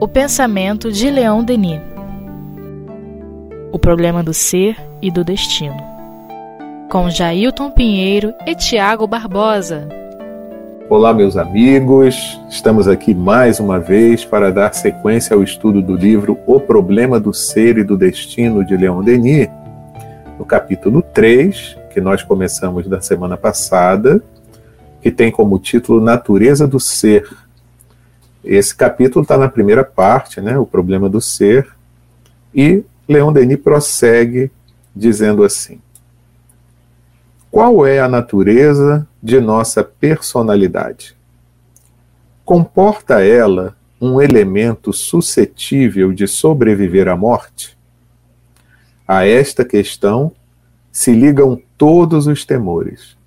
O pensamento de Leão Denis. O problema do ser e do destino. Com Jailton Pinheiro e Tiago Barbosa. Olá, meus amigos. Estamos aqui mais uma vez para dar sequência ao estudo do livro O Problema do Ser e do Destino de Leão Denis, no capítulo 3, que nós começamos da semana passada, que tem como título Natureza do Ser. Esse capítulo está na primeira parte, né, o problema do ser, e Leon Denis prossegue dizendo assim: Qual é a natureza de nossa personalidade? Comporta ela um elemento suscetível de sobreviver à morte? A esta questão se ligam todos os temores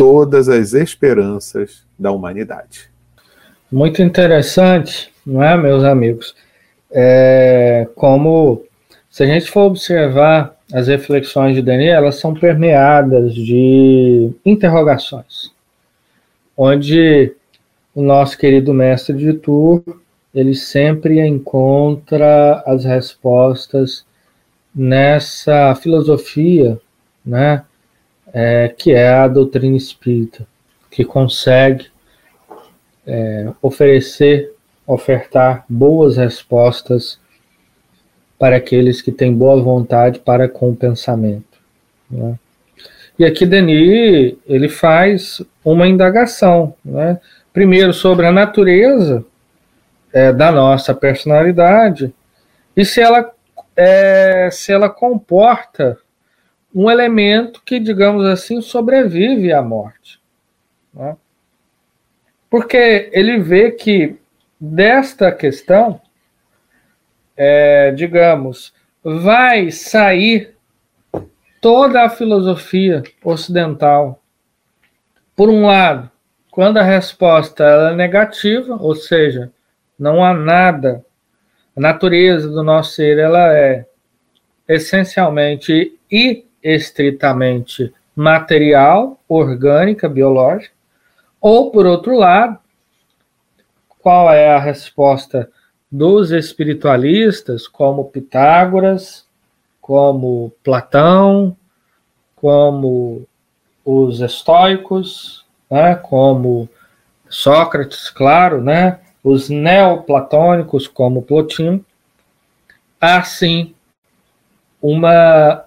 todas as esperanças da humanidade. Muito interessante, não é, meus amigos? É, como, se a gente for observar as reflexões de Daniel, elas são permeadas de interrogações, onde o nosso querido mestre de Tour, ele sempre encontra as respostas nessa filosofia, né, é, que é a doutrina espírita, que consegue é, oferecer, ofertar boas respostas para aqueles que têm boa vontade para com o pensamento. Né? E aqui Denis ele faz uma indagação, né? primeiro sobre a natureza é, da nossa personalidade e se ela é, se ela comporta um elemento que, digamos assim, sobrevive à morte. Né? Porque ele vê que desta questão, é, digamos, vai sair toda a filosofia ocidental. Por um lado, quando a resposta é negativa, ou seja, não há nada, a natureza do nosso ser ela é essencialmente e estritamente material, orgânica, biológica, ou, por outro lado, qual é a resposta dos espiritualistas, como Pitágoras, como Platão, como os estoicos, né, como Sócrates, claro, né, os neoplatônicos, como Plotino, há sim uma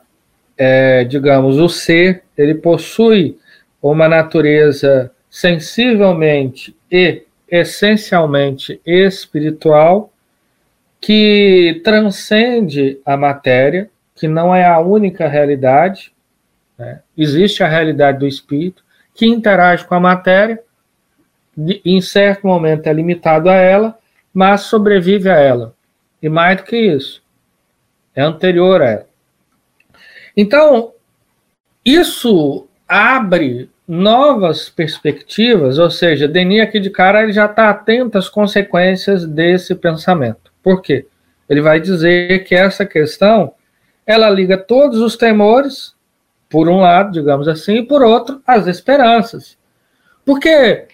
é, digamos, o ser, ele possui uma natureza sensivelmente e essencialmente espiritual que transcende a matéria, que não é a única realidade. Né? Existe a realidade do espírito que interage com a matéria, em certo momento é limitado a ela, mas sobrevive a ela. E mais do que isso, é anterior a ela. Então, isso abre novas perspectivas, ou seja, Denis aqui de cara ele já está atento às consequências desse pensamento. Por quê? Ele vai dizer que essa questão ela liga todos os temores, por um lado, digamos assim, e por outro, as esperanças. Porque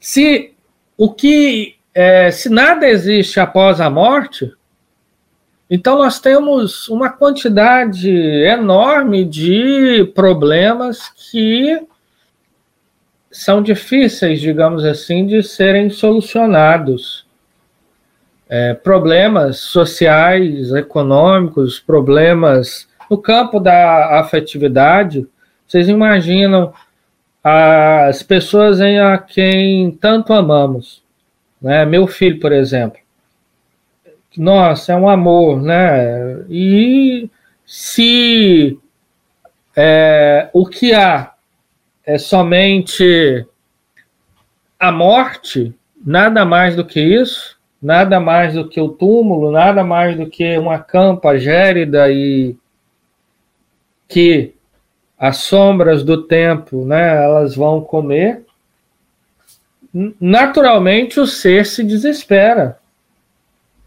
se o que é, se nada existe após a morte, então, nós temos uma quantidade enorme de problemas que são difíceis, digamos assim, de serem solucionados. É, problemas sociais, econômicos, problemas no campo da afetividade. Vocês imaginam as pessoas em a quem tanto amamos. Né? Meu filho, por exemplo nossa, é um amor, né? E se é, o que há é somente a morte, nada mais do que isso, nada mais do que o túmulo, nada mais do que uma campa gérida e que as sombras do tempo, né, elas vão comer. Naturalmente o ser se desespera.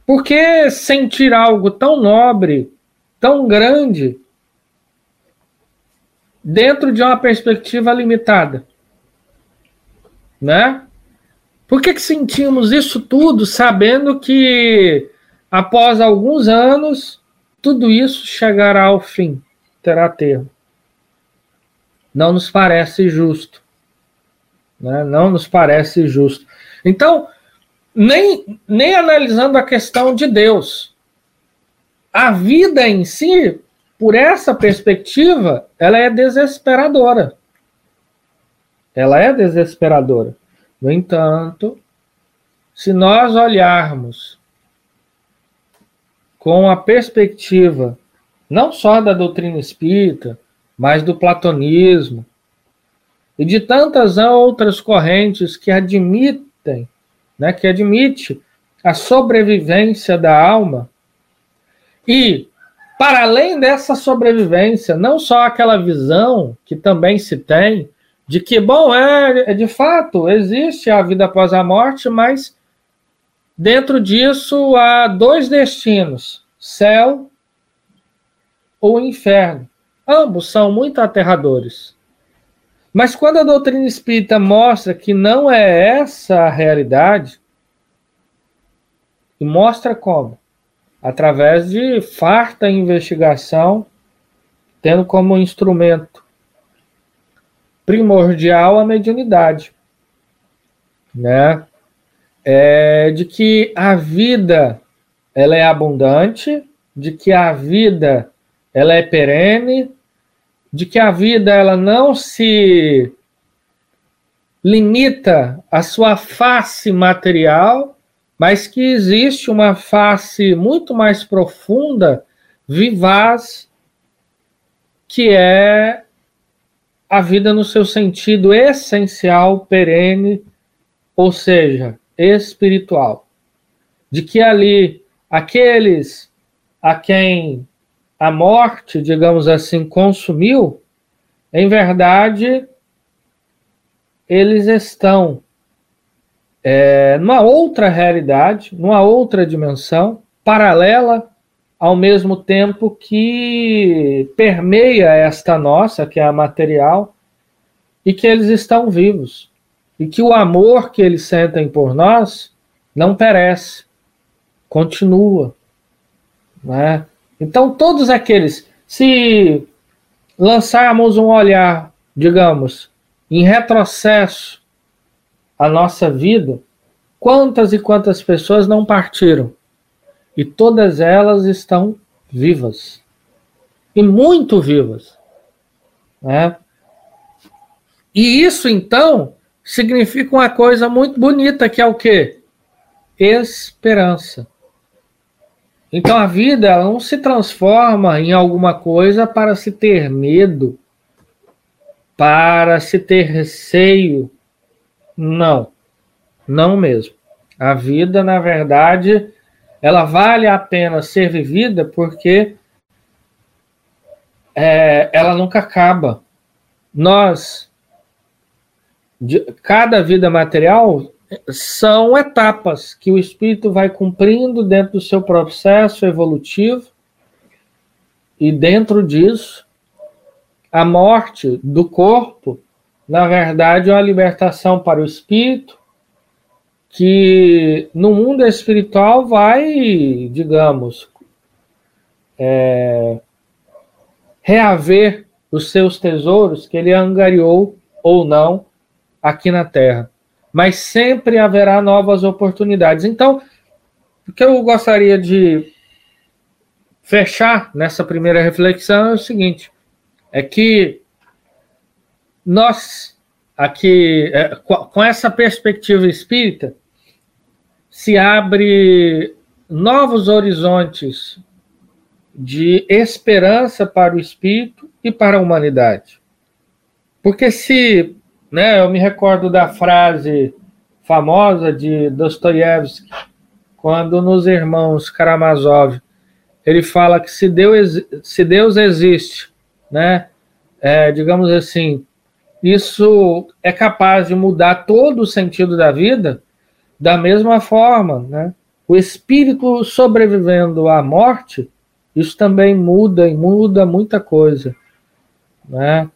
Por que sentir algo tão nobre, tão grande, dentro de uma perspectiva limitada? Né? Por que, que sentimos isso tudo sabendo que após alguns anos tudo isso chegará ao fim, terá termo? Não nos parece justo. Né? Não nos parece justo. Então, nem, nem analisando a questão de Deus, a vida em si, por essa perspectiva, ela é desesperadora. Ela é desesperadora. No entanto, se nós olharmos com a perspectiva não só da doutrina espírita, mas do platonismo e de tantas outras correntes que admitem, né, que admite a sobrevivência da alma e para além dessa sobrevivência, não só aquela visão que também se tem de que, bom, é, é de fato, existe a vida após a morte, mas dentro disso há dois destinos: céu ou inferno. Ambos são muito aterradores. Mas quando a doutrina espírita mostra que não é essa a realidade, e mostra como? Através de farta investigação, tendo como instrumento primordial a mediunidade, né? É de que a vida ela é abundante, de que a vida ela é perene, de que a vida ela não se limita à sua face material, mas que existe uma face muito mais profunda, vivaz, que é a vida no seu sentido essencial, perene, ou seja, espiritual. De que ali aqueles a quem a morte, digamos assim, consumiu, em verdade, eles estão é, numa outra realidade, numa outra dimensão, paralela ao mesmo tempo que permeia esta nossa, que é a material, e que eles estão vivos. E que o amor que eles sentem por nós não perece, continua. Né? Então, todos aqueles, se lançarmos um olhar, digamos, em retrocesso à nossa vida, quantas e quantas pessoas não partiram? E todas elas estão vivas. E muito vivas. Né? E isso, então, significa uma coisa muito bonita, que é o quê? Esperança. Então a vida não se transforma em alguma coisa para se ter medo, para se ter receio. Não, não mesmo. A vida, na verdade, ela vale a pena ser vivida porque é, ela nunca acaba. Nós, de, cada vida material são etapas que o espírito vai cumprindo dentro do seu processo evolutivo e dentro disso a morte do corpo, na verdade, é uma libertação para o espírito que no mundo espiritual vai, digamos, é, reaver os seus tesouros que ele angariou ou não aqui na Terra. Mas sempre haverá novas oportunidades. Então, o que eu gostaria de fechar nessa primeira reflexão é o seguinte: é que nós aqui, é, com essa perspectiva espírita, se abre novos horizontes de esperança para o espírito e para a humanidade. Porque se, né, eu me recordo da frase famosa de Dostoiévski, quando nos Irmãos Karamazov, ele fala que se Deus, se Deus existe, né, é, digamos assim, isso é capaz de mudar todo o sentido da vida, da mesma forma, né? O espírito sobrevivendo à morte, isso também muda e muda muita coisa, né?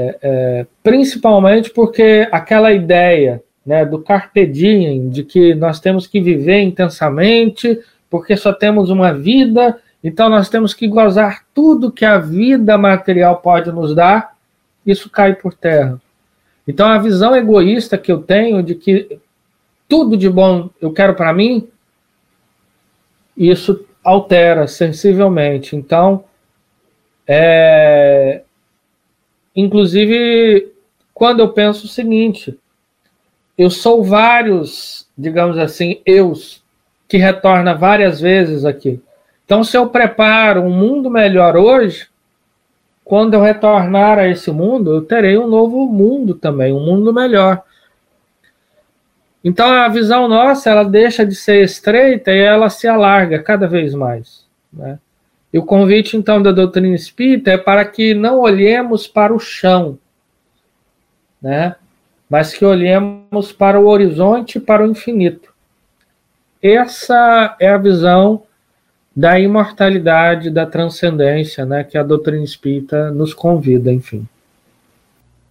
É, é, principalmente porque aquela ideia né, do carpe diem, de que nós temos que viver intensamente, porque só temos uma vida, então nós temos que gozar tudo que a vida material pode nos dar, isso cai por terra. Então a visão egoísta que eu tenho de que tudo de bom eu quero para mim, isso altera sensivelmente. Então, é... inclusive, quando eu penso o seguinte, eu sou vários, digamos assim, eus, que retorna várias vezes aqui. Então, se eu preparo um mundo melhor hoje, quando eu retornar a esse mundo, eu terei um novo mundo também, um mundo melhor. Então a visão nossa ela deixa de ser estreita e ela se alarga cada vez mais. Né? E o convite então da doutrina espírita é para que não olhemos para o chão, né? mas que olhemos para o horizonte, para o infinito. Essa é a visão da imortalidade, da transcendência, né, que a doutrina espírita nos convida, enfim.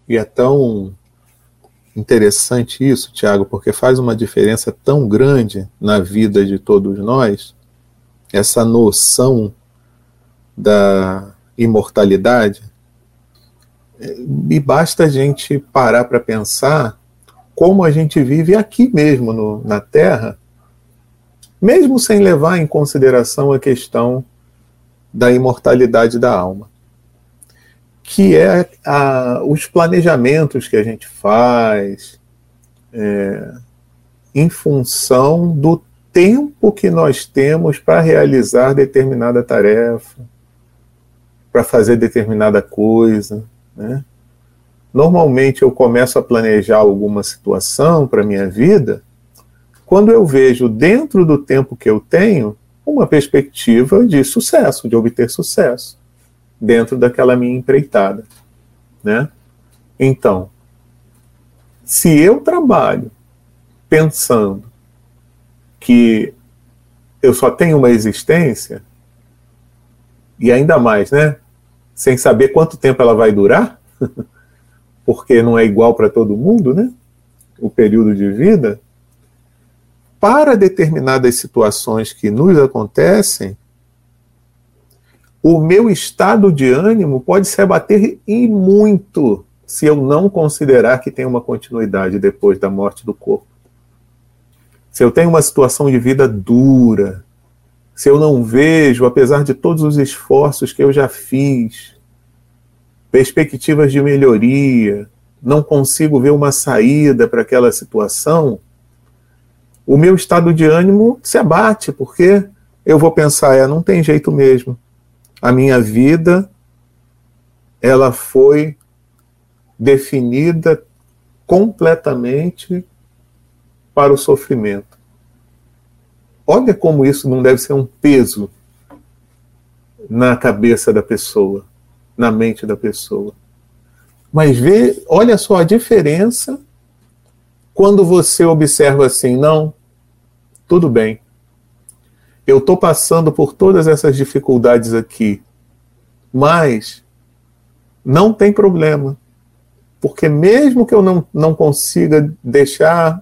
E é tão interessante isso, Tiago, porque faz uma diferença tão grande na vida de todos nós, essa noção da imortalidade. E basta a gente parar para pensar como a gente vive aqui mesmo no, na Terra, mesmo sem levar em consideração a questão da imortalidade da alma que é a, os planejamentos que a gente faz é, em função do tempo que nós temos para realizar determinada tarefa, para fazer determinada coisa. Né? Normalmente eu começo a planejar alguma situação para minha vida quando eu vejo dentro do tempo que eu tenho uma perspectiva de sucesso, de obter sucesso dentro daquela minha empreitada, né? Então, se eu trabalho pensando que eu só tenho uma existência, e ainda mais, né? Sem saber quanto tempo ela vai durar, porque não é igual para todo mundo, né? O período de vida. Para determinadas situações que nos acontecem, o meu estado de ânimo pode se abater e muito se eu não considerar que tem uma continuidade depois da morte do corpo. Se eu tenho uma situação de vida dura, se eu não vejo, apesar de todos os esforços que eu já fiz, perspectivas de melhoria, não consigo ver uma saída para aquela situação, o meu estado de ânimo se abate, porque eu vou pensar, é, não tem jeito mesmo a minha vida ela foi definida completamente para o sofrimento. Olha como isso não deve ser um peso na cabeça da pessoa, na mente da pessoa. Mas vê, olha só a diferença quando você observa assim, não, tudo bem eu estou passando por todas essas dificuldades aqui, mas não tem problema, porque mesmo que eu não, não consiga deixar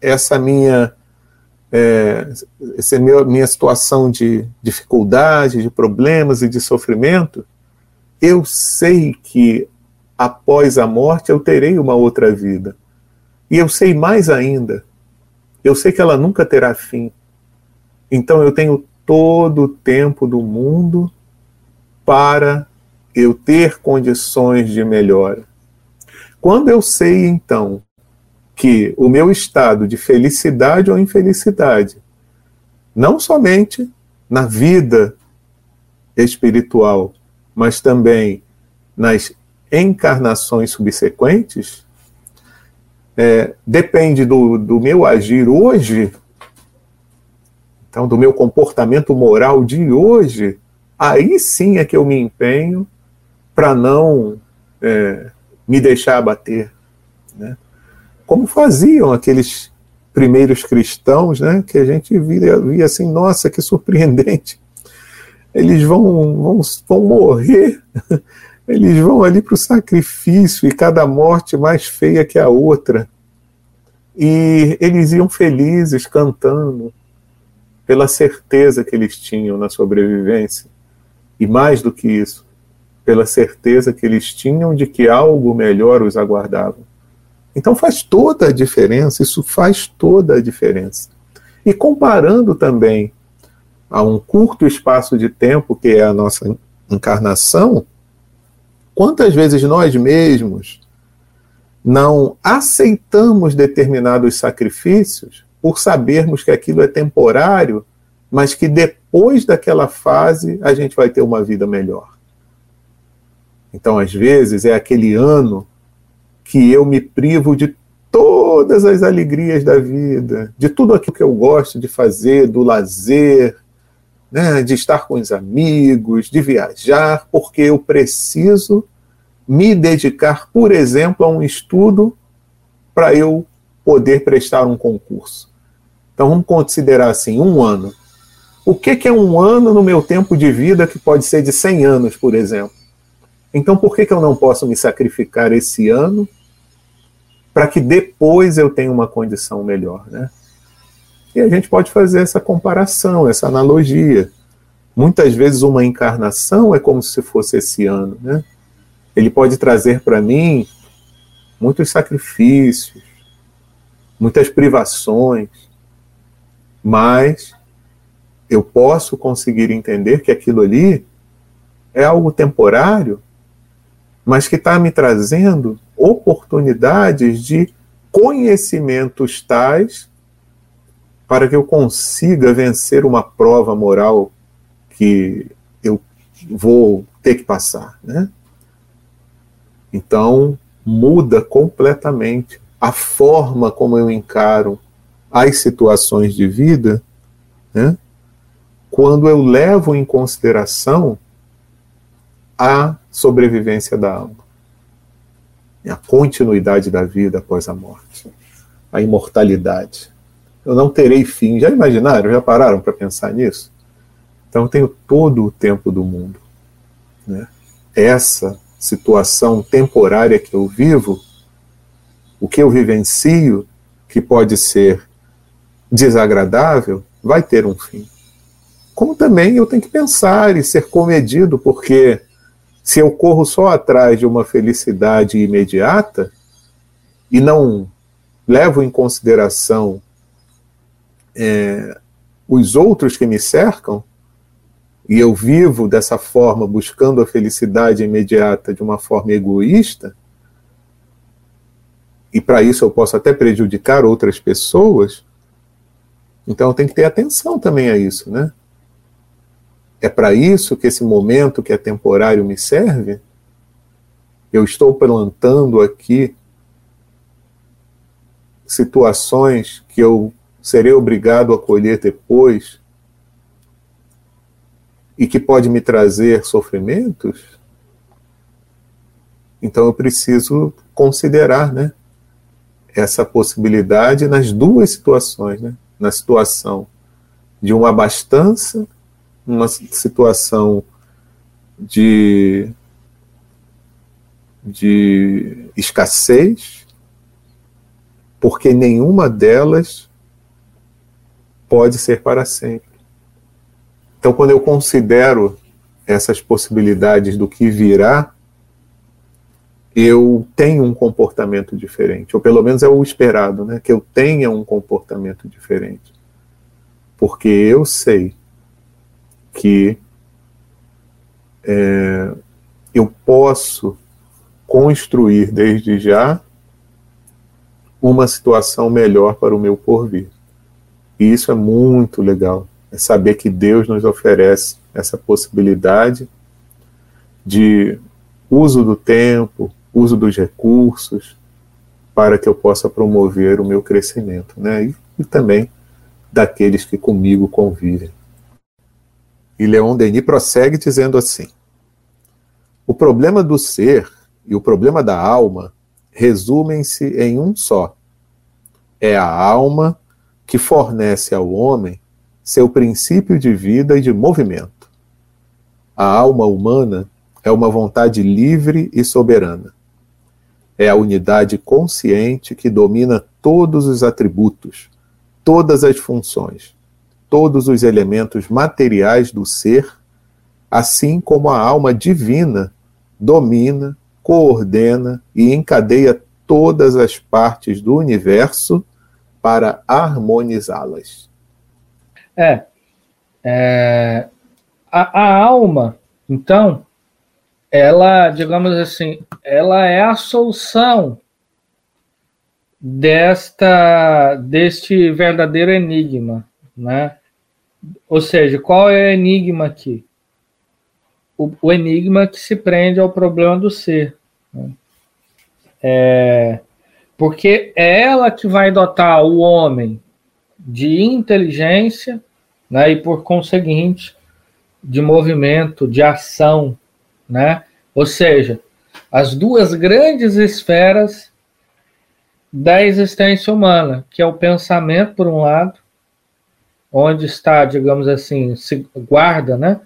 essa minha é, essa minha, minha situação de dificuldade, de problemas e de sofrimento, eu sei que após a morte eu terei uma outra vida. E eu sei mais ainda, eu sei que ela nunca terá fim. Então eu tenho todo o tempo do mundo para eu ter condições de melhora. Quando eu sei, então, que o meu estado de felicidade ou infelicidade, não somente na vida espiritual, mas também nas encarnações subsequentes, é, depende do, do meu agir hoje então, do meu comportamento moral de hoje, aí sim é que eu me empenho para não é, me deixar abater. Né? Como faziam aqueles primeiros cristãos, né, que a gente via, via assim, nossa, que surpreendente. Eles vão, vão, vão morrer, eles vão ali para o sacrifício e cada morte mais feia que a outra. E eles iam felizes cantando pela certeza que eles tinham na sobrevivência. E mais do que isso, pela certeza que eles tinham de que algo melhor os aguardava. Então faz toda a diferença, isso faz toda a diferença. E comparando também a um curto espaço de tempo, que é a nossa encarnação, quantas vezes nós mesmos não aceitamos determinados sacrifícios por sabermos que aquilo é temporário, mas que depois daquela fase a gente vai ter uma vida melhor. Então, às vezes, é aquele ano que eu me privo de todas as alegrias da vida, de tudo aquilo que eu gosto de fazer, do lazer, né, de estar com os amigos, de viajar, porque eu preciso me dedicar, por exemplo, a um estudo para eu poder prestar um concurso. Então vamos considerar assim, um ano. O que, que é um ano no meu tempo de vida que pode ser de 100 anos, por exemplo? Então por que, que eu não posso me sacrificar esse ano para que depois eu tenha uma condição melhor, né? E a gente pode fazer essa comparação, essa analogia. Muitas vezes uma encarnação é como se fosse esse ano, né? Ele pode trazer para mim muitos sacrifícios, muitas privações, mas eu posso conseguir entender que aquilo ali é algo temporário, mas que está me trazendo oportunidades de conhecimentos tais para que eu consiga vencer uma prova moral que eu vou ter que passar, né? Então, muda completamente a forma como eu encaro as situações de vida, né? quando eu levo em consideração a sobrevivência da alma, a continuidade da vida após a morte, a imortalidade. Eu não terei fim. Já imaginaram? Já pararam para pensar nisso? Então eu tenho todo o tempo do mundo. Né? Essa situação temporária que eu vivo, o que eu vivencio, que pode ser desagradável, vai ter um fim. Como também eu tenho que pensar e ser comedido, porque se eu corro só atrás de uma felicidade imediata e não levo em consideração é, os outros que me cercam, e eu vivo dessa forma, buscando a felicidade imediata de uma forma egoísta, e para isso eu posso até prejudicar outras pessoas, então tenho que ter atenção também a isso, né? É para isso que esse momento que é temporário me serve? Eu estou plantando aqui situações que eu serei obrigado a colher depois e que pode me trazer sofrimentos, então eu preciso considerar, né, essa possibilidade nas duas situações, né, na situação de uma abastança, uma situação de de escassez, porque nenhuma delas pode ser para sempre. Então, quando eu considero essas possibilidades do que virá, eu tenho um comportamento diferente, ou pelo menos é o esperado, né? Que eu tenha um comportamento diferente. Porque eu sei que é, eu posso construir desde já uma situação melhor para o meu porvir. E isso é muito legal é saber que Deus nos oferece essa possibilidade de uso do tempo, uso dos recursos, para que eu possa promover o meu crescimento, né? E, e também daqueles que comigo convivem. E Leon Denis prossegue dizendo assim: O problema do ser e o problema da alma resumem-se em um só. É a alma que fornece ao homem seu princípio de vida e de movimento. A alma humana é uma vontade livre e soberana. é a unidade consciente que domina todos os atributos, todas as funções, todos os elementos materiais do ser, assim como a alma divina domina, coordena e encadeia todas as partes do universo para harmonizá-las. É, é a, a alma, então, ela, digamos assim, ela é a solução desta deste verdadeiro enigma, né? Ou seja, qual é o enigma aqui? O, o enigma que se prende ao problema do ser. Né? É, porque é ela que vai dotar o homem de inteligência, né, e por conseguinte, de movimento, de ação, né? Ou seja, as duas grandes esferas da existência humana, que é o pensamento por um lado, onde está, digamos assim, se guarda, né,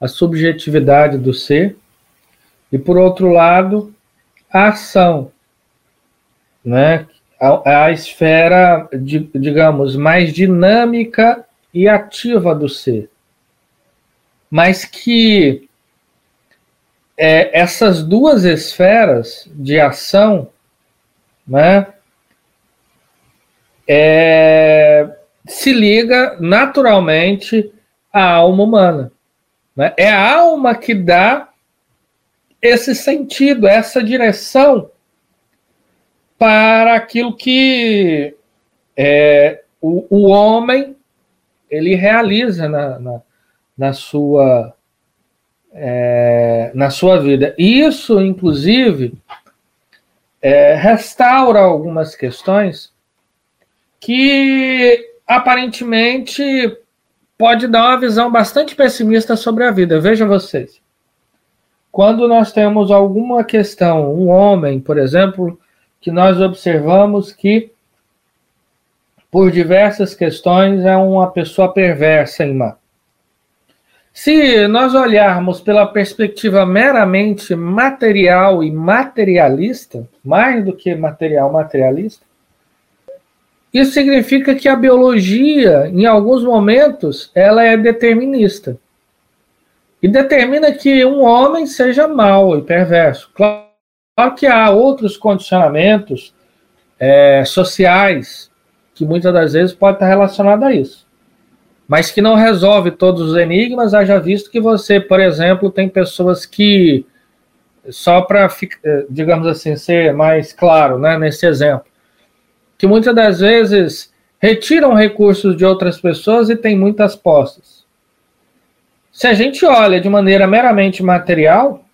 a subjetividade do ser, e por outro lado, a ação, né, a, a esfera, de, digamos, mais dinâmica e ativa do ser. Mas que é, essas duas esferas de ação, né, é, se liga naturalmente à alma humana. Né? É a alma que dá esse sentido, essa direção para aquilo que é, o, o homem ele realiza na, na, na sua é, na sua vida. Isso, inclusive, é, restaura algumas questões que aparentemente pode dar uma visão bastante pessimista sobre a vida. Veja vocês. Quando nós temos alguma questão, um homem, por exemplo, que nós observamos que por diversas questões é uma pessoa perversa má. Se nós olharmos pela perspectiva meramente material e materialista, mais do que material materialista, isso significa que a biologia, em alguns momentos, ela é determinista. E determina que um homem seja mau e perverso. Claro que há outros condicionamentos é, sociais que muitas das vezes podem estar relacionados a isso mas que não resolve todos os enigmas, haja visto que você, por exemplo, tem pessoas que, só para, eh, digamos assim, ser mais claro né, nesse exemplo, que muitas das vezes retiram recursos de outras pessoas e têm muitas posses. Se a gente olha de maneira meramente material,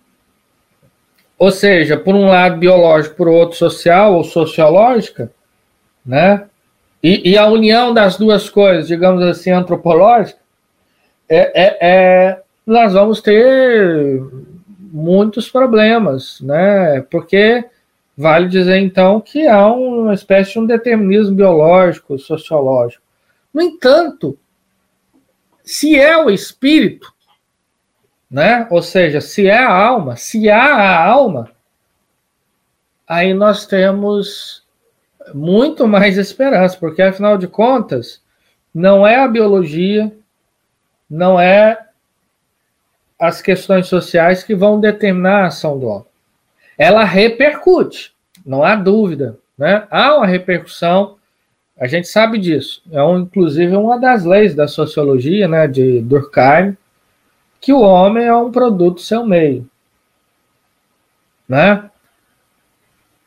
ou seja, por um lado biológico, por outro social ou sociológica, né? E, e, a união das duas coisas, digamos assim, antropológica, é, é, é, nós vamos ter muitos problemas, né? Porque vale dizer então que há uma espécie de um determinismo biológico, sociológico. No entanto, se é o espírito, né? Ou seja, se é a alma, se há a alma, aí nós temos muito mais esperança, porque afinal de contas, não é a biologia, não é as questões sociais que vão determinar a ação do homem. Ela repercute, não há dúvida, né? Há uma repercussão, a gente sabe disso. É um, inclusive uma das leis da sociologia, né, de Durkheim, que o homem é um produto seu meio, né?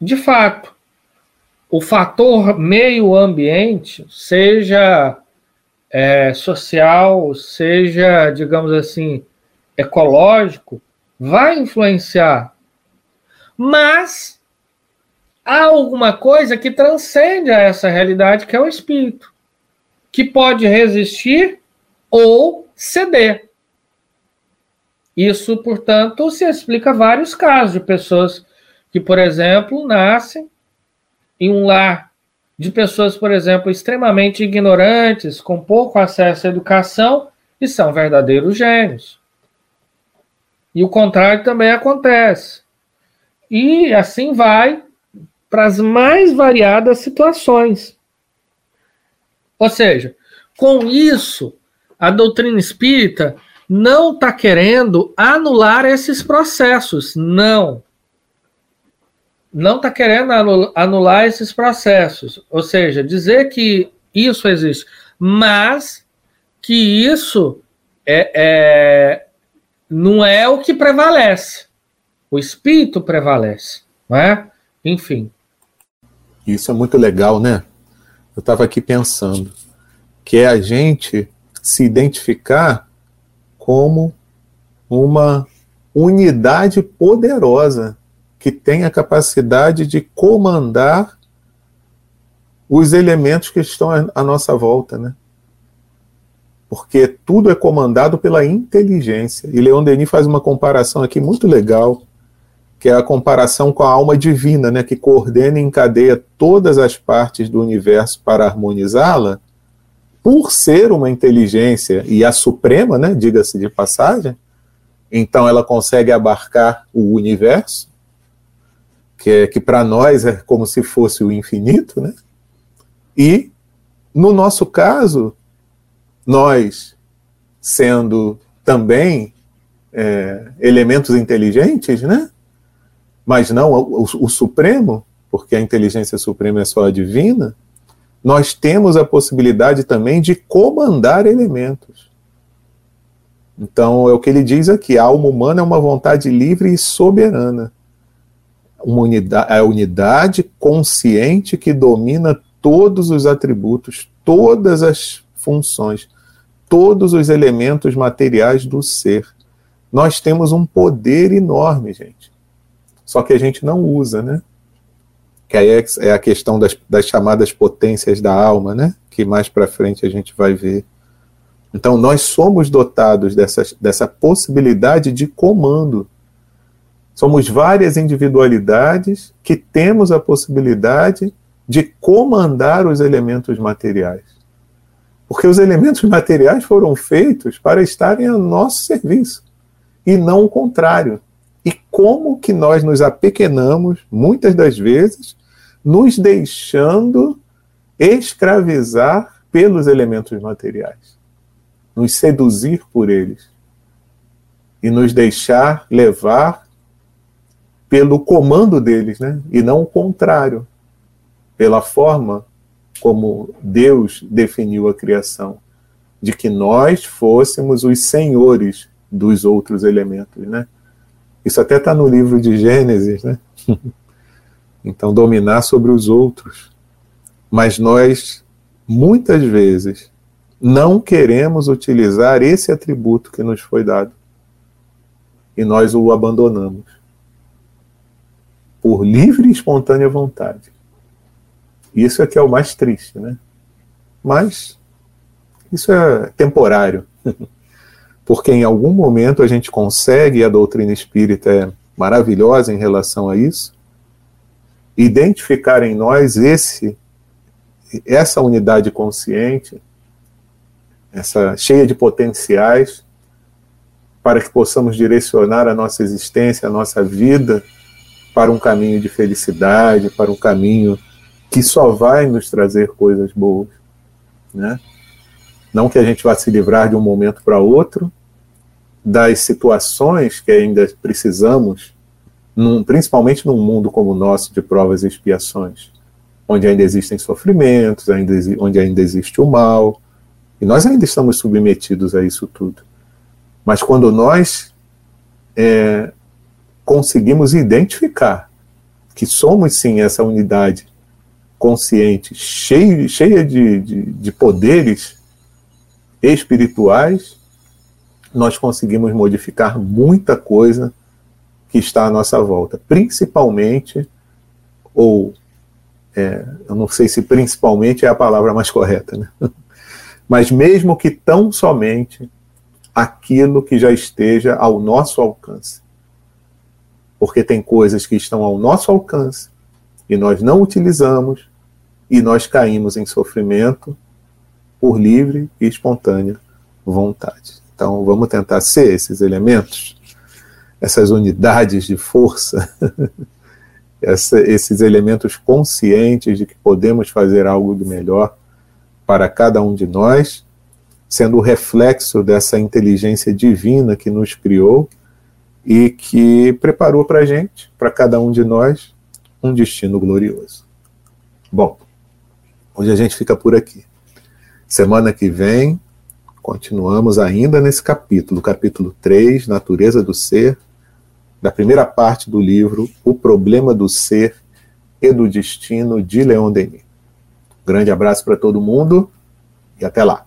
De fato, o fator meio ambiente, seja é, social, seja, digamos assim, ecológico, vai influenciar. Mas há alguma coisa que transcende a essa realidade, que é o espírito, que pode resistir ou ceder. Isso, portanto, se explica vários casos de pessoas que, por exemplo, nascem em um lar de pessoas, por exemplo, extremamente ignorantes, com pouco acesso à educação, e são verdadeiros gênios. E o contrário também acontece. E assim vai, para as mais variadas situações. Ou seja, com isso, a doutrina espírita não está querendo anular esses processos, não. Não está querendo anular esses processos. Ou seja, dizer que isso existe, mas que isso é, é não é o que prevalece. O espírito prevalece, não é? Enfim. Isso é muito legal, né? Eu estava aqui pensando que é a gente se identificar como uma unidade poderosa que tem a capacidade de comandar os elementos que estão à nossa volta, né? Porque tudo é comandado pela inteligência. E Leon Denis faz uma comparação aqui muito legal que é a comparação com a alma divina, né, que coordena e encadeia todas as partes do universo para harmonizá-la, por ser uma inteligência e a suprema, né, diga-se de passagem, então ela consegue abarcar o universo, que, é, que para nós é como se fosse o infinito, né? E, no nosso caso, nós, sendo também é, elementos inteligentes, né? Mas não o, o, Supremo, porque a inteligência suprema é só a divina, nós temos a possibilidade também de comandar elementos. Então, é o que ele diz aqui: a alma humana é uma vontade livre e soberana. Unidade, a unidade consciente que domina todos os atributos, todas as funções, todos os elementos materiais do ser. Nós temos um poder enorme, gente só que a gente não usa, né? Que aí é, é a questão das, das chamadas potências da alma, né? Que mais para frente a gente vai ver. Então, nós somos dotados dessa, dessa possibilidade de comando. Somos várias individualidades que temos a possibilidade de comandar os elementos materiais. Porque os elementos materiais foram feitos para estarem a nosso serviço e não o contrário e como que nós nos apequenamos, muitas das vezes, nos deixando escravizar pelos elementos materiais, nos seduzir por eles e nos deixar levar pelo comando deles, né? E não o contrário, pela forma como Deus definiu a criação, de que nós fôssemos os senhores dos outros elementos, né? Isso até está no livro de Gênesis, né? então, dominar sobre os outros. Mas nós, muitas vezes, não queremos utilizar esse atributo que nos foi dado. E nós o abandonamos. Por livre e espontânea vontade. Isso é que é o mais triste, né? Mas isso é temporário. porque em algum momento a gente consegue, e a doutrina espírita é maravilhosa em relação a isso, identificar em nós esse essa unidade consciente, essa cheia de potenciais, para que possamos direcionar a nossa existência, a nossa vida para um caminho de felicidade, para um caminho que só vai nos trazer coisas boas, né? Não que a gente vá se livrar de um momento para outro das situações que ainda precisamos, num, principalmente num mundo como o nosso de provas e expiações, onde ainda existem sofrimentos, ainda, onde ainda existe o mal, e nós ainda estamos submetidos a isso tudo. Mas quando nós é, conseguimos identificar que somos sim essa unidade consciente, cheia, cheia de, de, de poderes espirituais, nós conseguimos modificar muita coisa que está à nossa volta, principalmente, ou é, eu não sei se principalmente é a palavra mais correta, né? mas mesmo que tão somente aquilo que já esteja ao nosso alcance. Porque tem coisas que estão ao nosso alcance e nós não utilizamos e nós caímos em sofrimento por livre e espontânea vontade. Então, vamos tentar ser esses elementos, essas unidades de força essa, esses elementos conscientes de que podemos fazer algo de melhor para cada um de nós, sendo o reflexo dessa inteligência divina que nos criou e que preparou para a gente, para cada um de nós, um destino glorioso. Bom, hoje a gente fica por aqui. Semana que vem, continuamos ainda nesse capítulo, capítulo 3, Natureza do Ser, da primeira parte do livro O Problema do Ser e do Destino de Leon Denis. Grande abraço para todo mundo e até lá.